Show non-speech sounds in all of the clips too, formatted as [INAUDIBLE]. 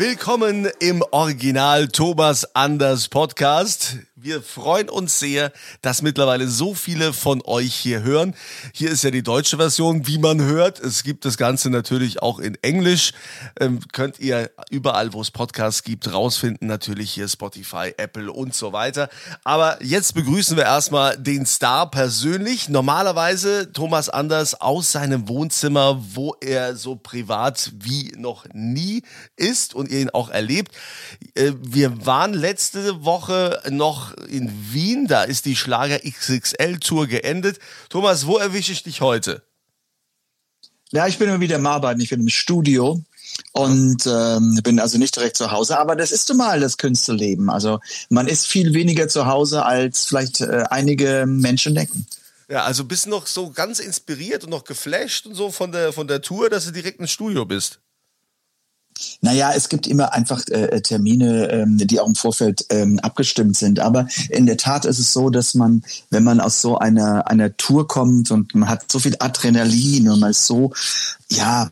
Willkommen im Original Thomas Anders Podcast. Wir freuen uns sehr, dass mittlerweile so viele von euch hier hören. Hier ist ja die deutsche Version, wie man hört. Es gibt das Ganze natürlich auch in Englisch. Ähm, könnt ihr überall, wo es Podcasts gibt, rausfinden. Natürlich hier Spotify, Apple und so weiter. Aber jetzt begrüßen wir erstmal den Star persönlich. Normalerweise Thomas Anders aus seinem Wohnzimmer, wo er so privat wie noch nie ist und ihn auch erlebt. Äh, wir waren letzte Woche noch in Wien, da ist die Schlager XXL Tour geendet. Thomas, wo erwische ich dich heute? Ja, ich bin immer wieder im Arbeiten, ich bin im Studio und ähm, bin also nicht direkt zu Hause, aber das ist normal, das Künstlerleben. Also man ist viel weniger zu Hause, als vielleicht äh, einige Menschen denken. Ja, also bist du noch so ganz inspiriert und noch geflasht und so von der, von der Tour, dass du direkt ins Studio bist. Naja, es gibt immer einfach äh, Termine, ähm, die auch im Vorfeld ähm, abgestimmt sind. Aber in der Tat ist es so, dass man, wenn man aus so einer, einer Tour kommt und man hat so viel Adrenalin und man ist so, ja,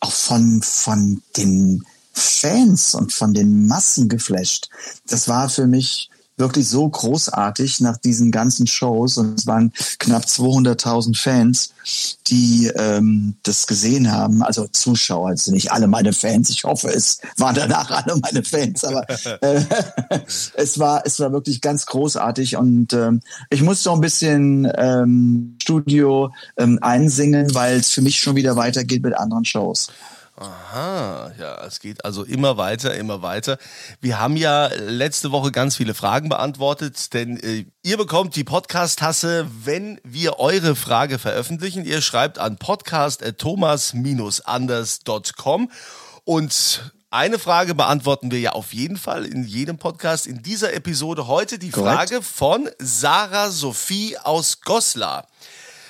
auch von, von den Fans und von den Massen geflasht. Das war für mich wirklich so großartig nach diesen ganzen Shows. Und es waren knapp 200.000 Fans, die ähm, das gesehen haben, also Zuschauer, also nicht alle meine Fans, ich hoffe, es waren danach alle meine Fans, aber [LAUGHS] äh, [LAUGHS] es war es war wirklich ganz großartig. Und ähm, ich musste auch ein bisschen ähm, Studio ähm, einsingen, weil es für mich schon wieder weitergeht mit anderen Shows. Aha, ja, es geht also immer weiter, immer weiter. Wir haben ja letzte Woche ganz viele Fragen beantwortet, denn äh, ihr bekommt die Podcast-Tasse, wenn wir eure Frage veröffentlichen. Ihr schreibt an podcast.thomas-anders.com und eine Frage beantworten wir ja auf jeden Fall in jedem Podcast. In dieser Episode heute die Korrekt. Frage von Sarah Sophie aus Goslar.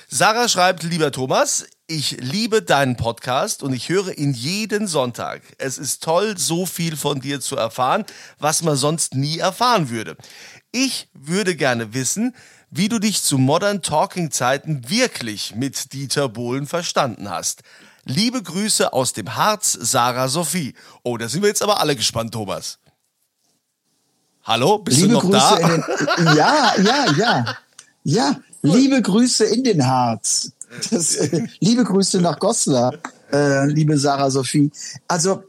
Sarah schreibt, lieber Thomas, ich liebe deinen Podcast und ich höre ihn jeden Sonntag. Es ist toll, so viel von dir zu erfahren, was man sonst nie erfahren würde. Ich würde gerne wissen, wie du dich zu Modern Talking Zeiten wirklich mit Dieter Bohlen verstanden hast. Liebe Grüße aus dem Harz, Sarah Sophie. Oh, da sind wir jetzt aber alle gespannt, Thomas. Hallo, bist Liebe du noch Grüße da? in den, ja, ja, ja, ja. Liebe Grüße in den Harz. [LAUGHS] Das, äh, liebe Grüße nach Goslar, äh, liebe Sarah Sophie. Also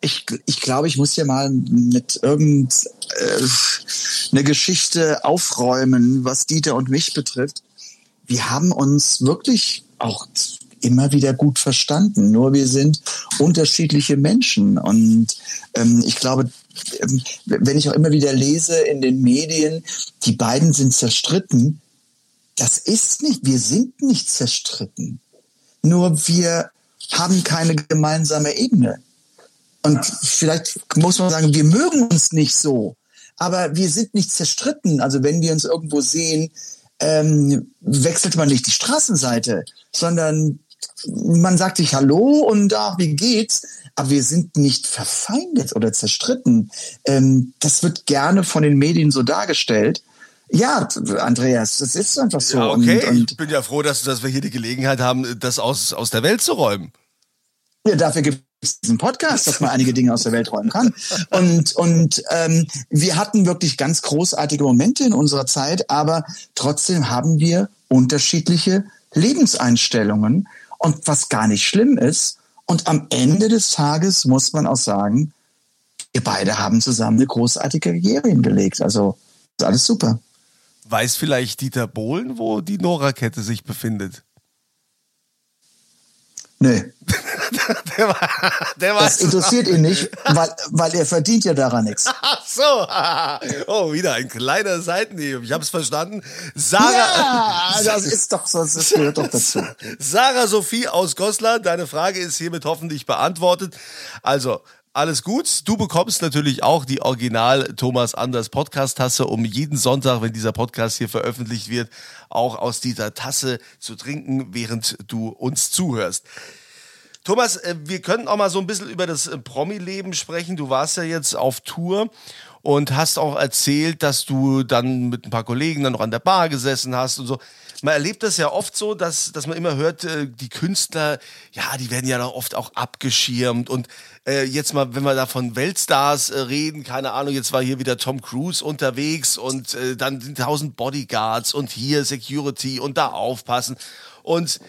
ich, ich glaube, ich muss ja mal mit irgendeiner äh, Geschichte aufräumen, was Dieter und mich betrifft. Wir haben uns wirklich auch immer wieder gut verstanden. Nur wir sind unterschiedliche Menschen. Und ähm, ich glaube, ähm, wenn ich auch immer wieder lese in den Medien, die beiden sind zerstritten, das ist nicht, wir sind nicht zerstritten. Nur wir haben keine gemeinsame Ebene. Und vielleicht muss man sagen, wir mögen uns nicht so, aber wir sind nicht zerstritten. Also wenn wir uns irgendwo sehen, ähm, wechselt man nicht die Straßenseite, sondern man sagt sich Hallo und ach, wie geht's? Aber wir sind nicht verfeindet oder zerstritten. Ähm, das wird gerne von den Medien so dargestellt. Ja, Andreas, das ist einfach so. Ja, okay, Und, und ich bin ja froh, dass, dass wir hier die Gelegenheit haben, das aus, aus der Welt zu räumen. Ja, dafür gibt es diesen Podcast, dass man einige Dinge aus der Welt räumen kann. Und, und ähm, wir hatten wirklich ganz großartige Momente in unserer Zeit, aber trotzdem haben wir unterschiedliche Lebenseinstellungen und was gar nicht schlimm ist. Und am Ende des Tages muss man auch sagen, wir beide haben zusammen eine großartige Karriere hingelegt. Also ist alles super. Weiß vielleicht Dieter Bohlen, wo die Nora-Kette sich befindet? Nee. [LAUGHS] der war, der Das interessiert ihn nicht, [LAUGHS] weil, weil er verdient ja daran nichts. [LAUGHS] Ach so. Oh, wieder ein kleiner Seitenhieb. Ich habe es verstanden. Sarah, Ja, das ist doch das gehört doch dazu. Sarah Sophie aus Goslar, deine Frage ist hiermit hoffentlich beantwortet. Also, alles gut. Du bekommst natürlich auch die Original Thomas Anders Podcast Tasse, um jeden Sonntag, wenn dieser Podcast hier veröffentlicht wird, auch aus dieser Tasse zu trinken, während du uns zuhörst. Thomas, äh, wir könnten auch mal so ein bisschen über das äh, Promi-Leben sprechen. Du warst ja jetzt auf Tour und hast auch erzählt, dass du dann mit ein paar Kollegen dann noch an der Bar gesessen hast und so. Man erlebt das ja oft so, dass, dass man immer hört, äh, die Künstler, ja, die werden ja oft auch abgeschirmt. Und äh, jetzt mal, wenn wir da von Weltstars äh, reden, keine Ahnung, jetzt war hier wieder Tom Cruise unterwegs und äh, dann sind tausend Bodyguards und hier Security und da aufpassen. Und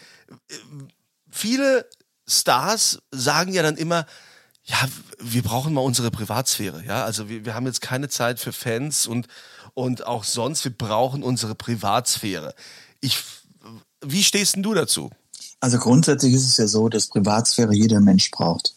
viele Stars sagen ja dann immer, ja, wir brauchen mal unsere Privatsphäre, ja. Also wir, wir haben jetzt keine Zeit für Fans und, und auch sonst, wir brauchen unsere Privatsphäre. Ich, wie stehst denn du dazu? Also grundsätzlich ist es ja so, dass Privatsphäre jeder Mensch braucht.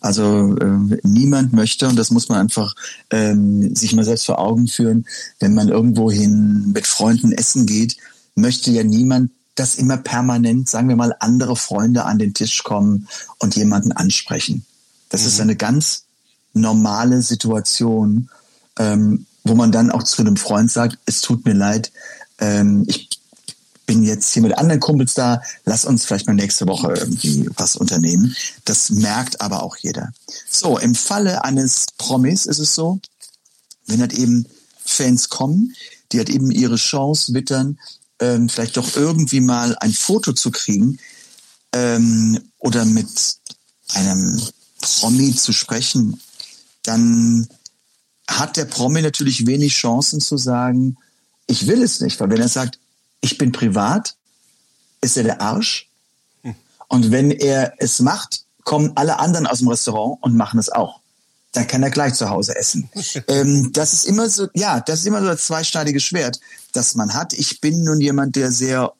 Also äh, niemand möchte, und das muss man einfach ähm, sich mal selbst vor Augen führen, wenn man irgendwohin mit Freunden essen geht, möchte ja niemand, dass immer permanent, sagen wir mal, andere Freunde an den Tisch kommen und jemanden ansprechen. Das ist eine ganz normale Situation, ähm, wo man dann auch zu einem Freund sagt, es tut mir leid, ähm, ich bin jetzt hier mit anderen Kumpels da, lass uns vielleicht mal nächste Woche irgendwie was unternehmen. Das merkt aber auch jeder. So, im Falle eines Promis ist es so, wenn halt eben Fans kommen, die halt eben ihre Chance wittern, ähm, vielleicht doch irgendwie mal ein Foto zu kriegen ähm, oder mit einem Promi zu sprechen, dann hat der Promi natürlich wenig Chancen zu sagen, ich will es nicht, weil wenn er sagt, ich bin privat, ist er der Arsch. Und wenn er es macht, kommen alle anderen aus dem Restaurant und machen es auch. Dann kann er gleich zu Hause essen. [LAUGHS] ähm, das ist immer so, ja, das ist immer so das zweischneidige Schwert, das man hat. Ich bin nun jemand, der sehr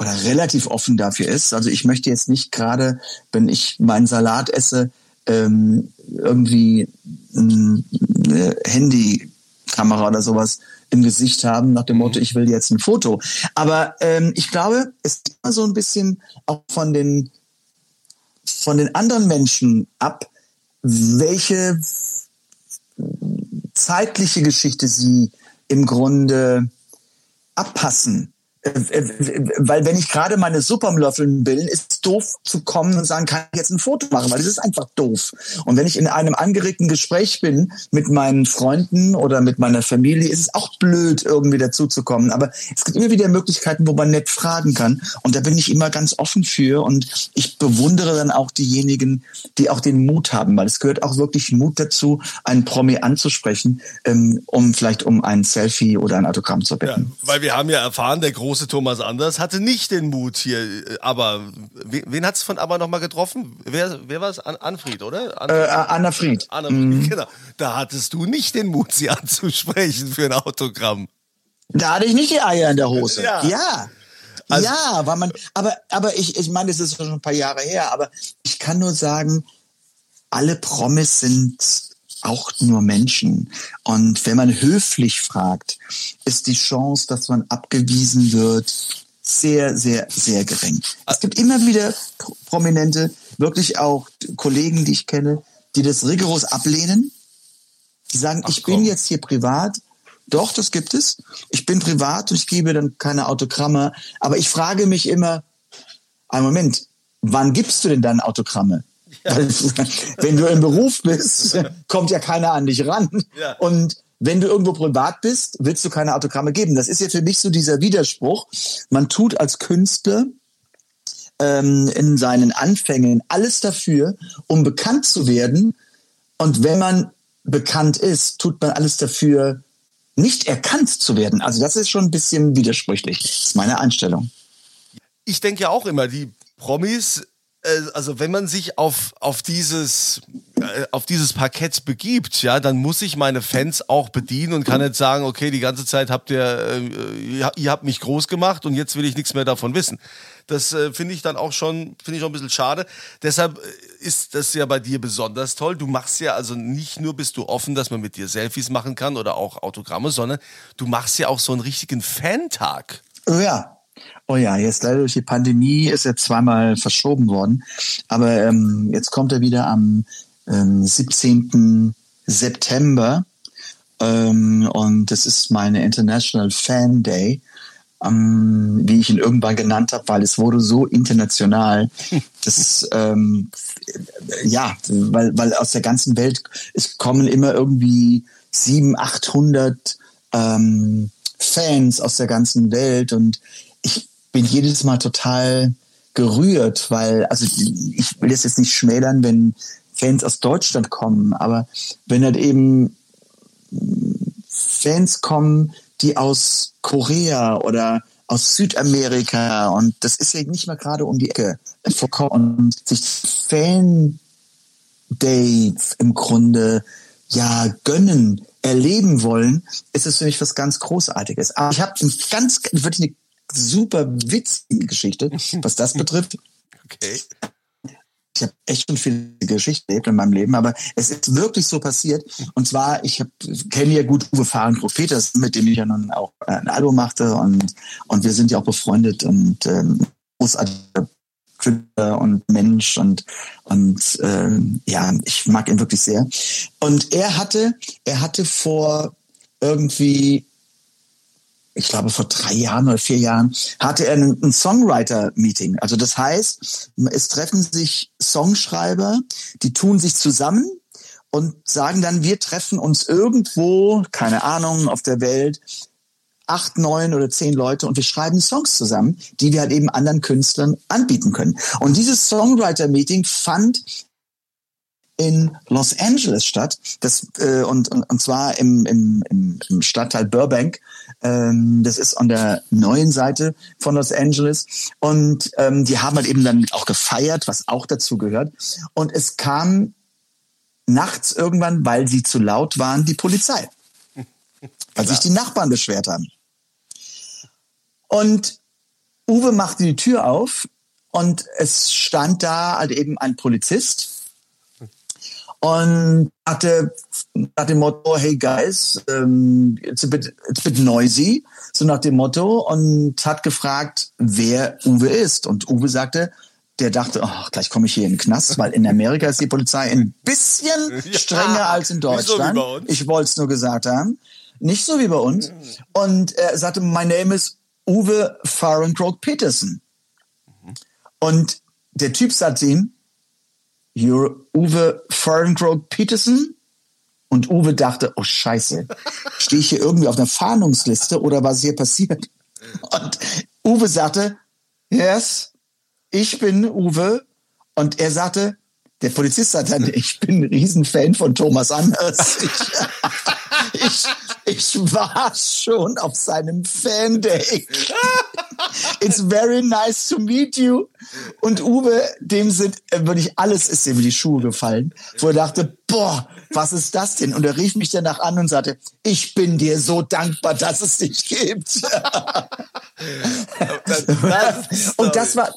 oder relativ offen dafür ist. Also ich möchte jetzt nicht gerade, wenn ich meinen Salat esse, ähm, irgendwie eine Handykamera oder sowas im Gesicht haben, nach dem Motto, ich will jetzt ein Foto. Aber ähm, ich glaube, es ist immer so ein bisschen auch von den, von den anderen Menschen ab, welche zeitliche Geschichte sie im Grunde abpassen. Äh, äh, weil wenn ich gerade meine Suppe am Löffeln will, ist es doof zu kommen und sagen, kann ich jetzt ein Foto machen, weil das ist einfach doof. Und wenn ich in einem angeregten Gespräch bin mit meinen Freunden oder mit meiner Familie, ist es auch blöd, irgendwie dazuzukommen. Aber es gibt immer wieder Möglichkeiten, wo man nett fragen kann. Und da bin ich immer ganz offen für. Und ich bewundere dann auch diejenigen, die auch den Mut haben, weil es gehört auch wirklich Mut dazu, einen Promi anzusprechen, ähm, um vielleicht um ein Selfie oder ein Autogramm zu Ja, bitten. weil wir haben ja erfahren, der große Thomas Anders hatte nicht den Mut hier. äh, Aber wen, hat es von aber nochmal getroffen? Wer, wer war es? An, Anfried, oder? An, Äh, Anna Fried. Anna Fried, genau. Da hattest du nicht den Mut, sie [LAUGHS] anzusprechen für ein Autogramm. Da hatte ich nicht die Eier in der Hose. Ja. Ja. Also- ja, weil man, aber, aber ich, ich meine, es ist schon ein paar Jahre her, aber ich kann nur sagen, alle Promis sind auch nur Menschen. Und wenn man höflich fragt, ist die Chance, dass man abgewiesen wird, sehr, sehr, sehr gering. Es gibt immer wieder Pro- Prominente, wirklich auch Kollegen, die ich kenne, die das rigoros ablehnen. Die sagen, ich bin jetzt hier privat. Doch, das gibt es. Ich bin privat und ich gebe dann keine Autogramme. Aber ich frage mich immer, einen Moment, wann gibst du denn dann Autogramme? [LAUGHS] Weil, wenn du im Beruf bist, kommt ja keiner an dich ran. Ja. Und wenn du irgendwo privat bist, willst du keine Autogramme geben. Das ist ja für mich so dieser Widerspruch. Man tut als Künstler ähm, in seinen Anfängen alles dafür, um bekannt zu werden. Und wenn man bekannt ist, tut man alles dafür, nicht erkannt zu werden. Also das ist schon ein bisschen widersprüchlich. Das ist meine Einstellung. Ich denke ja auch immer, die Promis also wenn man sich auf, auf, dieses, äh, auf dieses Parkett begibt, ja, dann muss ich meine Fans auch bedienen und kann nicht sagen, okay, die ganze Zeit habt ihr, äh, ihr habt mich groß gemacht und jetzt will ich nichts mehr davon wissen. Das äh, finde ich dann auch schon, finde ich auch ein bisschen schade. Deshalb äh, ist das ja bei dir besonders toll. Du machst ja also nicht nur bist du offen, dass man mit dir Selfies machen kann oder auch Autogramme, sondern du machst ja auch so einen richtigen Fantag. Oh ja, Oh ja, jetzt leider durch die Pandemie ist er zweimal verschoben worden. Aber ähm, jetzt kommt er wieder am ähm, 17. September. Ähm, und das ist meine International Fan Day, ähm, wie ich ihn irgendwann genannt habe, weil es wurde so international. [LAUGHS] Das ähm, ja, weil, weil aus der ganzen Welt, es kommen immer irgendwie sieben, achthundert ähm, Fans aus der ganzen Welt und ich bin jedes Mal total gerührt, weil, also ich will das jetzt nicht schmälern, wenn Fans aus Deutschland kommen, aber wenn halt eben Fans kommen, die aus Korea oder aus Südamerika und das ist ja nicht mal gerade um die Ecke vorkommen und sich Fan Day im Grunde ja gönnen, erleben wollen, ist es für mich was ganz Großartiges. Aber ich habe ganz wirklich eine super witzige Geschichte, [LAUGHS] was das betrifft. Okay. Ich habe echt schon viele Geschichten erlebt in meinem Leben, aber es ist wirklich so passiert. Und zwar, ich kenne ja gut Uwe Fahren Propheters, mit dem ich ja nun auch ein Album machte und, und wir sind ja auch befreundet und ähm, großartiger und Mensch und und ähm, ja, ich mag ihn wirklich sehr. Und er hatte, er hatte vor irgendwie ich glaube vor drei Jahren oder vier Jahren, hatte er ein, Songwriter-Meeting. Also das heißt, es treffen sich Songschreiber, die tun sich zusammen und sagen dann, wir treffen uns irgendwo, keine Ahnung, auf der Welt, acht, neun oder zehn Leute und wir schreiben Songs zusammen, die wir halt eben anderen Künstlern anbieten können. Und dieses Songwriter-Meeting fand in Los Angeles statt, das, äh, und, und, und zwar im, im, im Stadtteil Burbank. Ähm, das ist an der neuen Seite von Los Angeles. Und ähm, die haben halt eben dann auch gefeiert, was auch dazu gehört. Und es kam nachts irgendwann, weil sie zu laut waren, die Polizei. [LAUGHS] Weil sich die Nachbarn beschwert haben. Und Uwe machte die Tür auf und es stand da halt eben ein Polizist und hatte nach dem Motto, hey guys, um, it's, a bit, it's a bit noisy, so nach dem Motto und hat gefragt, wer Uwe ist. Und Uwe sagte, der dachte, oh, gleich komme ich hier in den Knast, weil in Amerika ist die Polizei ein bisschen [LAUGHS] strenger ja, als in Deutschland. So ich wollte es nur gesagt haben. Nicht so wie bei uns. Und er sagte, my name is Uwe Fahrenkrog Peterson. Und der Typ sagte ihm, Uwe Fahrenkrog Peterson? Und Uwe dachte, oh Scheiße, stehe ich hier irgendwie auf einer Fahndungsliste oder was hier passiert? Und Uwe sagte, yes, ich bin Uwe. Und er sagte, der Polizist sagte dann, ich bin ein Riesenfan von Thomas Anders. [LAUGHS] Ich, ich, ich war schon auf seinem Fan-Day. It's very nice to meet you. Und Uwe, dem sind äh, wirklich alles ist ihm in die Schuhe gefallen, wo er dachte, boah, was ist das denn? Und er rief mich danach an und sagte, ich bin dir so dankbar, dass es dich gibt. [LAUGHS] und das war,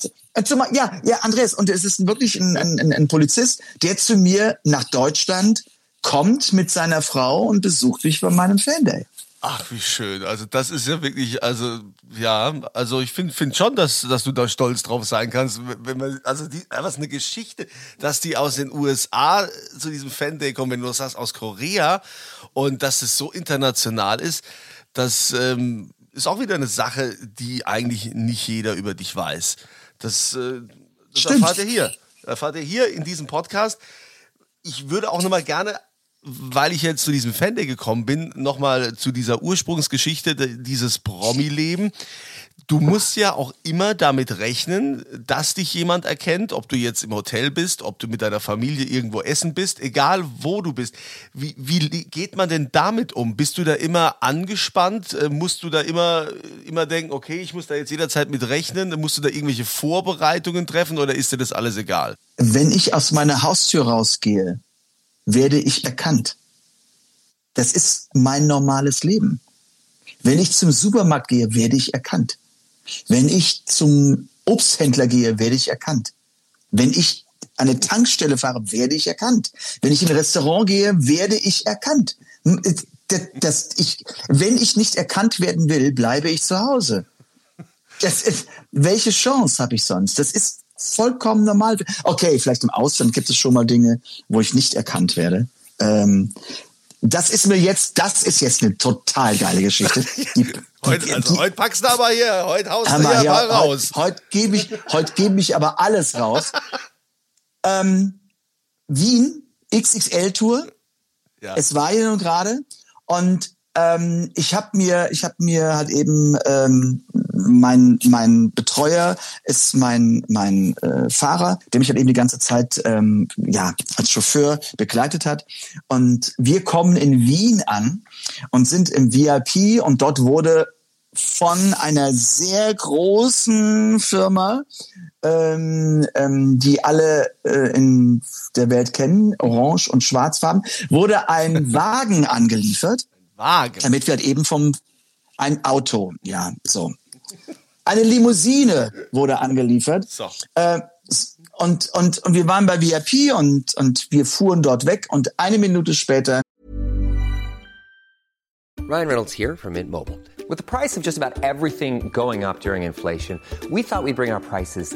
ja, ja, Andreas, und es ist wirklich ein, ein, ein Polizist, der zu mir nach Deutschland kommt mit seiner Frau und besucht mich bei meinem Fan-Day. Ach, wie schön. Also das ist ja wirklich, also ja, also ich finde find schon, dass, dass du da stolz drauf sein kannst. Wenn man, also die, was eine Geschichte, dass die aus den USA zu diesem Fan Day kommen, wenn du das sagst, aus Korea und dass es so international ist, das ähm, ist auch wieder eine Sache, die eigentlich nicht jeder über dich weiß. Das, äh, das erfahrt ihr hier. Erfahrt ihr hier in diesem Podcast. Ich würde auch nochmal gerne weil ich jetzt zu diesem Fende gekommen bin, nochmal zu dieser Ursprungsgeschichte, dieses Promi-Leben. Du musst ja auch immer damit rechnen, dass dich jemand erkennt, ob du jetzt im Hotel bist, ob du mit deiner Familie irgendwo essen bist, egal wo du bist. Wie, wie geht man denn damit um? Bist du da immer angespannt? Äh, musst du da immer, immer denken, okay, ich muss da jetzt jederzeit mit rechnen? Musst du da irgendwelche Vorbereitungen treffen oder ist dir das alles egal? Wenn ich aus meiner Haustür rausgehe, werde ich erkannt. Das ist mein normales Leben. Wenn ich zum Supermarkt gehe, werde ich erkannt. Wenn ich zum Obsthändler gehe, werde ich erkannt. Wenn ich eine Tankstelle fahre, werde ich erkannt. Wenn ich in ein Restaurant gehe, werde ich erkannt. Das, das, ich, wenn ich nicht erkannt werden will, bleibe ich zu Hause. Ist, welche Chance habe ich sonst? Das ist vollkommen normal. Okay, vielleicht im Ausland gibt es schon mal Dinge, wo ich nicht erkannt werde. Ähm, das ist mir jetzt, das ist jetzt eine total geile Geschichte. [LAUGHS] Die, heute, also, heute packst du aber hier, heute haust du hier mal raus. Heute, heute gebe ich, heute gebe ich aber alles raus. [LAUGHS] ähm, Wien, XXL-Tour. Ja. Es war hier nun gerade. Und ähm, ich habe mir, ich habe mir halt eben ähm, mein mein Betreuer ist mein mein äh, Fahrer, der mich halt eben die ganze Zeit ähm, ja als Chauffeur begleitet hat. Und wir kommen in Wien an und sind im VIP und dort wurde von einer sehr großen Firma, ähm, ähm, die alle äh, in der Welt kennen, orange und schwarzfarben, wurde ein [LAUGHS] Wagen angeliefert Wagen. Damit wird eben vom ein Auto, ja, so. Eine Limousine wurde angeliefert. So. Äh, und, und, und wir waren bei VIP und, und wir fuhren dort weg und eine Minute später. Ryan Reynolds here from Mint Mobile. With the price of just about everything going up during inflation, we thought we'd bring our prices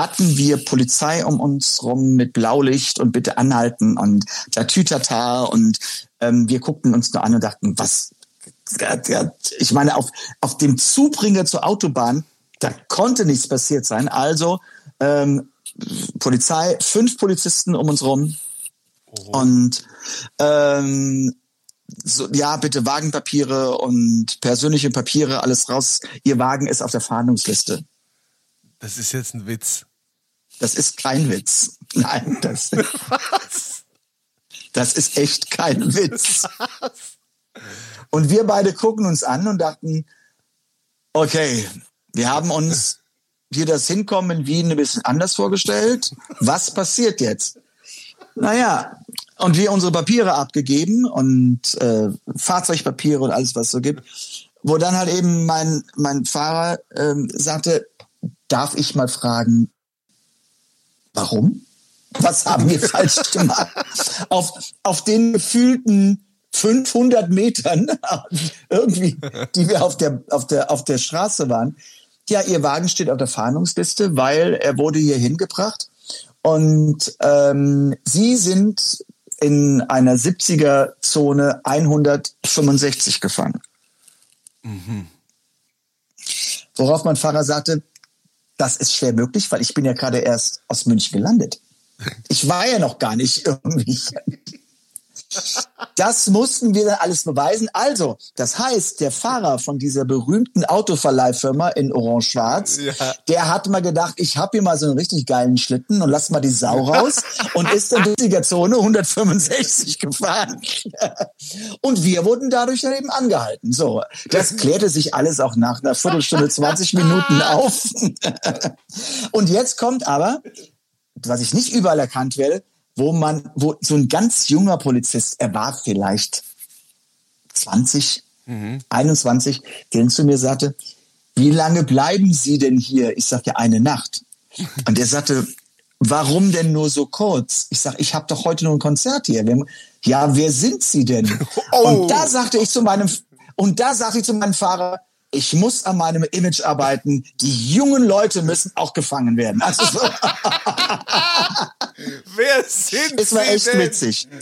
Hatten wir Polizei um uns rum mit Blaulicht und bitte anhalten und Tatütata und ähm, wir guckten uns nur an und dachten, was, ich meine, auf, auf dem Zubringer zur Autobahn, da konnte nichts passiert sein. Also ähm, Polizei, fünf Polizisten um uns rum oh. und ähm, so, ja, bitte Wagenpapiere und persönliche Papiere, alles raus. Ihr Wagen ist auf der Fahndungsliste. Das ist jetzt ein Witz. Das ist kein Witz. Nein, das, [LAUGHS] das ist echt kein Witz. Und wir beide gucken uns an und dachten, okay, wir haben uns hier das Hinkommen in Wien ein bisschen anders vorgestellt. Was passiert jetzt? Naja, und wir unsere Papiere abgegeben und äh, Fahrzeugpapiere und alles, was es so gibt, wo dann halt eben mein, mein Fahrer ähm, sagte, darf ich mal fragen, warum? Was haben wir falsch [LAUGHS] gemacht? Auf, auf den gefühlten 500 Metern [LAUGHS] irgendwie, die wir auf der, auf der, auf der Straße waren. Ja, ihr Wagen steht auf der Fahndungsliste, weil er wurde hier hingebracht. Und ähm, Sie sind in einer 70er-Zone 165 gefahren. Mhm. Worauf mein Fahrer sagte, das ist schwer möglich, weil ich bin ja gerade erst aus München gelandet. Ich war ja noch gar nicht irgendwie. Das mussten wir dann alles beweisen. Also, das heißt, der Fahrer von dieser berühmten Autoverleihfirma in Orange-Schwarz, Ja. der hat mal gedacht, ich hab hier mal so einen richtig geilen Schlitten und lass mal die Sau raus und ist dann durch die Zone 165 gefahren. Und wir wurden dadurch dann eben angehalten. So, das klärte sich alles auch nach einer Viertelstunde, 20 Minuten auf. Und jetzt kommt aber, was ich nicht überall erkannt werde, wo man, wo so ein ganz junger Polizist, er war vielleicht 20, 21, der zu mir sagte, wie lange bleiben Sie denn hier? Ich sagte, eine Nacht. Und er sagte, warum denn nur so kurz? Ich sag, ich habe doch heute nur ein Konzert hier. Ja, wer sind Sie denn? [LAUGHS] Und da sagte ich zu meinem, und da sagte ich zu meinem Fahrer, ich muss an meinem Image arbeiten. Die jungen Leute müssen auch gefangen werden. Also so, [LAUGHS] sind es war Sie echt denn? witzig. [LAUGHS]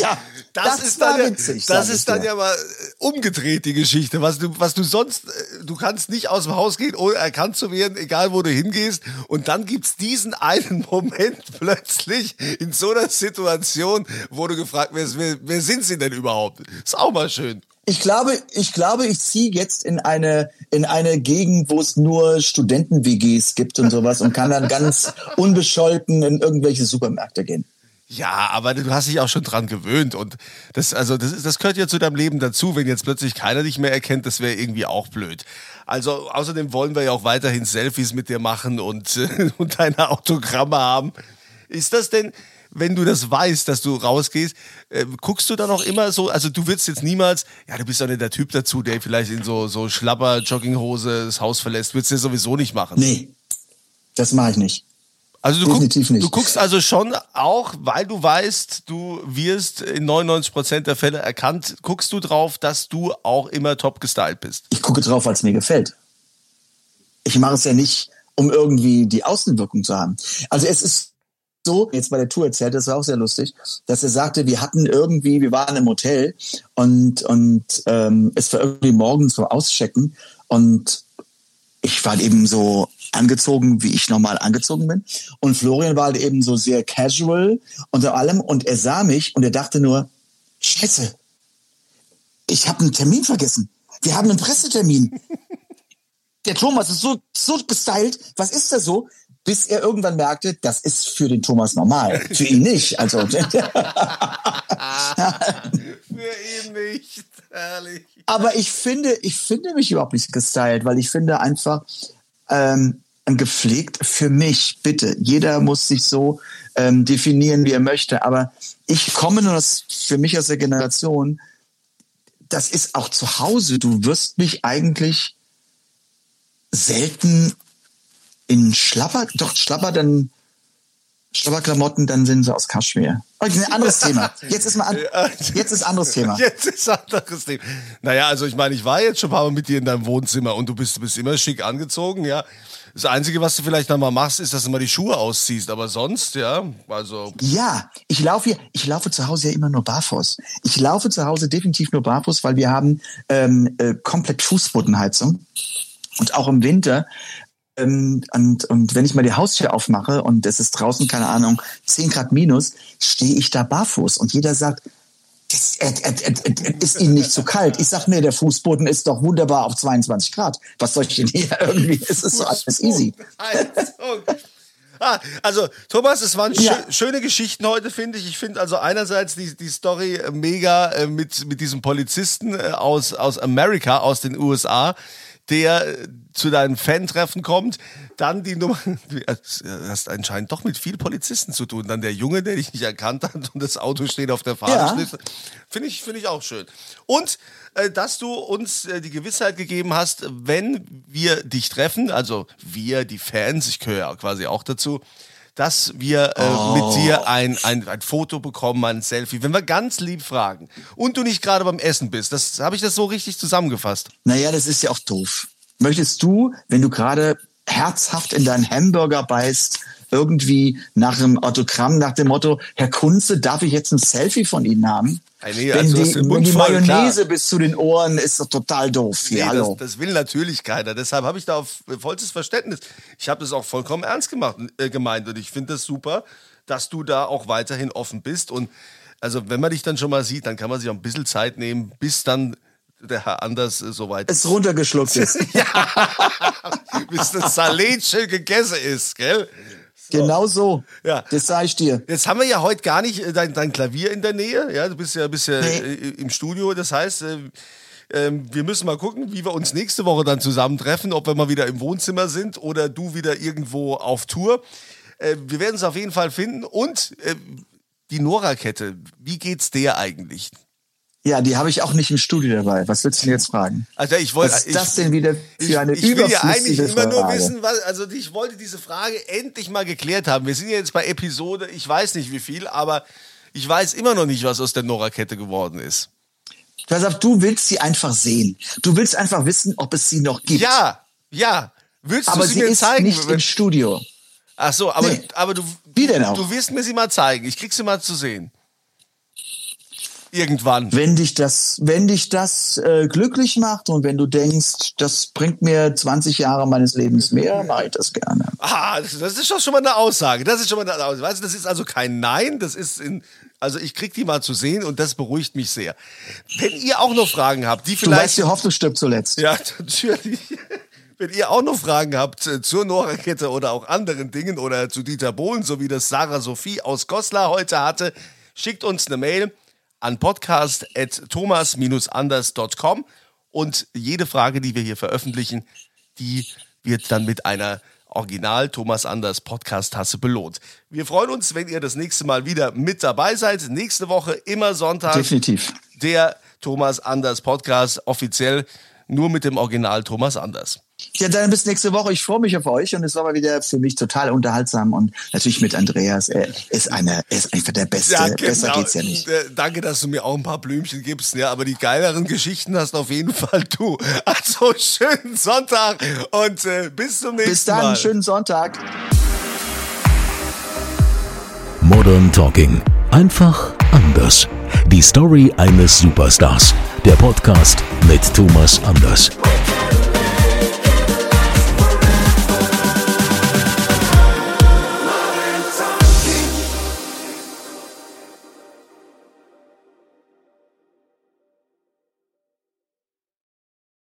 Ja, das, das ist dann ja, witzig, das ist dann ja mal äh, umgedreht die Geschichte, was du was du sonst äh, du kannst nicht aus dem Haus gehen ohne erkannt zu werden, egal wo du hingehst und dann gibt's diesen einen [LAUGHS] Moment plötzlich in so einer Situation, wo du gefragt wirst, wer, wer sind sie denn überhaupt? Ist auch mal schön. Ich glaube, ich glaube, ich ziehe jetzt in eine in eine Gegend, wo es nur Studenten-WGs gibt und sowas und kann dann ganz [LAUGHS] unbescholten in irgendwelche Supermärkte gehen. Ja, aber du hast dich auch schon dran gewöhnt und das, also das, das gehört ja zu deinem Leben dazu. Wenn jetzt plötzlich keiner dich mehr erkennt, das wäre irgendwie auch blöd. Also außerdem wollen wir ja auch weiterhin Selfies mit dir machen und, [LAUGHS] und deine Autogramme haben. Ist das denn, wenn du das weißt, dass du rausgehst, äh, guckst du dann auch immer so, also du würdest jetzt niemals, ja, du bist doch nicht der Typ dazu, der vielleicht in so, so schlapper Jogginghose das Haus verlässt, würdest du ja sowieso nicht machen. Nee, das mache ich nicht. Also du, Definitiv guck, nicht. du guckst also schon auch, weil du weißt, du wirst in 99 Prozent der Fälle erkannt, guckst du drauf, dass du auch immer top gestylt bist. Ich gucke drauf, weil es mir gefällt. Ich mache es ja nicht, um irgendwie die Außenwirkung zu haben. Also es ist so, jetzt bei der Tour erzählt, das war auch sehr lustig, dass er sagte, wir hatten irgendwie, wir waren im Hotel und, und ähm, es war irgendwie morgens so auschecken und ich war halt eben so angezogen, wie ich normal angezogen bin. Und Florian war halt eben so sehr casual unter allem und er sah mich und er dachte nur, Scheiße, ich habe einen Termin vergessen. Wir haben einen Pressetermin. [LAUGHS] Der Thomas ist so, so gestylt. Was ist da so? Bis er irgendwann merkte, das ist für den Thomas normal. Für ihn nicht. Also, [LAUGHS] [LAUGHS] Für ihn nicht. Herrlich. aber ich finde, ich finde mich überhaupt nicht gestylt, weil ich finde einfach ähm, gepflegt für mich, bitte. Jeder muss sich so ähm, definieren, wie er möchte. Aber ich komme nur das für mich aus der Generation, das ist auch zu Hause. Du wirst mich eigentlich selten in Schlapper, doch Schlapper, dann Schlapperklamotten, dann sind sie aus Kaschmir. Okay, ein anderes Thema. Jetzt ist mal an, jetzt ist ein anderes Thema. Jetzt ist ein anderes Thema. Naja, also ich meine, ich war jetzt schon ein paar Mal mit dir in deinem Wohnzimmer und du bist, du bist immer schick angezogen, ja. Das Einzige, was du vielleicht noch mal machst, ist, dass du mal die Schuhe ausziehst. Aber sonst, ja, also Ja, ich laufe hier, ich laufe zu Hause ja immer nur barfuß. Ich laufe zu Hause definitiv nur barfuß, weil wir haben ähm, äh, komplett Fußbodenheizung und auch im Winter. Ähm, und, und wenn ich mal die Haustür aufmache und es ist draußen, keine Ahnung, 10 Grad minus, stehe ich da barfuß und jeder sagt, das, äh, äh, äh, äh, ist Ihnen nicht zu kalt. Ich sag mir, der Fußboden ist doch wunderbar auf 22 Grad. Was soll ich denn hier [LAUGHS] irgendwie? Es ist so alles easy. Ah, also Thomas, es waren Ja. schö schöne Geschichten heute, finde ich. Ich finde also einerseits die, die Story äh, mega äh, mit, mit diesem Polizisten äh, aus, aus Amerika, aus den USA, der äh, zu deinem Fan-Treffen kommt. Dann die Nummer, [LAUGHS] du hast anscheinend doch mit viel Polizisten zu tun. Dann der Junge, der dich nicht erkannt hat und das Auto steht auf der Ja. Fahrerschlüssel. Finde ich, finde ich auch schön. Und äh, dass du uns äh, die Gewissheit gegeben hast, wenn wir dich treffen, also wir, die Fans, ich gehöre ja quasi auch dazu, dass wir äh, Oh. mit dir ein, ein, ein Foto bekommen, ein Selfie, wenn wir ganz lieb fragen und du nicht gerade beim Essen bist. Das habe ich das so richtig zusammengefasst. Naja, das ist ja auch doof. Möchtest du, wenn du gerade herzhaft in deinen Hamburger beißt, irgendwie nach einem Autogramm, nach dem Motto, Herr Kunze, darf ich jetzt ein Selfie von Ihnen haben? Hey, nee, also die, den Mund die voll, Mayonnaise klar. bis zu den Ohren ist doch total doof. Nee, Ja, hallo. das, das will natürlich keiner. Deshalb habe ich da auf äh, vollstes Verständnis. Ich habe das auch vollkommen ernst gemacht, äh, gemeint und ich finde das super, dass du da auch weiterhin offen bist und Also wenn man dich dann schon mal sieht, dann kann man sich auch ein bisschen Zeit nehmen, bis dann der Herr Anders äh, soweit Es runtergeschluckt ist. [LAUGHS] bis das Salätchen gegessen ist, gell? Genau so. Ja. Das sage ich dir. Jetzt haben wir ja heute gar nicht äh, dein, dein Klavier in der Nähe. Ja, du bist ja, bist ja Nee. äh, im Studio. Das heißt, äh, ähm, wir müssen mal gucken, wie wir uns nächste Woche dann zusammentreffen, ob wir mal wieder im Wohnzimmer sind oder du wieder irgendwo auf Tour. Wir werden es auf jeden Fall finden. Und die Nora-Kette, wie geht's der eigentlich? Ja, die habe ich auch nicht im Studio dabei. Was willst du denn jetzt fragen? Also ich wollte, Was ist ich, das denn wieder ich, für eine ich will ja eigentlich immer nur Frage? wissen, was, also ich wollte diese Frage endlich mal geklärt haben. Wir sind ja jetzt bei Episode, ich weiß nicht wie viel, aber ich weiß immer noch nicht, was aus der Nora-Kette geworden ist. Pass auf, du willst sie einfach sehen. Du willst einfach wissen, ob es sie noch gibt. Ja, ja. Willst aber du sie, sie mir ist zeigen? nicht im Studio. Ach so, aber, Nee. aber du, Wie denn auch? du wirst mir sie mal zeigen. Ich krieg sie mal zu sehen. Irgendwann. Wenn dich das, wenn dich das äh, glücklich macht und wenn du denkst, das bringt mir 20 Jahre meines Lebens mehr, mache ich das gerne. Ah, das, ist doch schon mal eine Aussage. Das ist schon mal eine Aussage. Weißt du, das ist also kein Nein, das ist in, also ich krieg die mal zu sehen und das beruhigt mich sehr. Wenn ihr auch noch Fragen habt, die Du weißt, vielleicht. die Hoffnung stirbt zuletzt. Ja, [LAUGHS] natürlich. Wenn ihr auch noch Fragen habt äh, zur Nora-Kette oder auch anderen Dingen oder zu Dieter Bohlen, so wie das Sarah Sophie aus Goslar heute hatte, schickt uns eine Mail an podcast.thomas-anders.com und jede Frage, die wir hier veröffentlichen, die wird dann mit einer Original Thomas Anders Podcast Tasse belohnt. Wir freuen uns, wenn ihr das nächste Mal wieder mit dabei seid. Nächste Woche immer Sonntag Definitiv. der Thomas Anders Podcast, offiziell nur mit dem Original Thomas Anders. Ja, dann bis nächste Woche. Ich freue mich auf euch und es war mal wieder für mich total unterhaltsam und natürlich mit Andreas. Er ist einer, er ist einfach der Beste. Besser geht's ja nicht. Äh, Danke, dass du mir auch ein paar Blümchen gibst, ja, aber die geileren Geschichten hast auf jeden Fall du. Also schönen Sonntag und äh, bis zum nächsten Bis dann, Mal. schönen Sonntag. Modern Talking. Einfach anders. Die Story eines Superstars. Der Podcast mit Thomas Anders.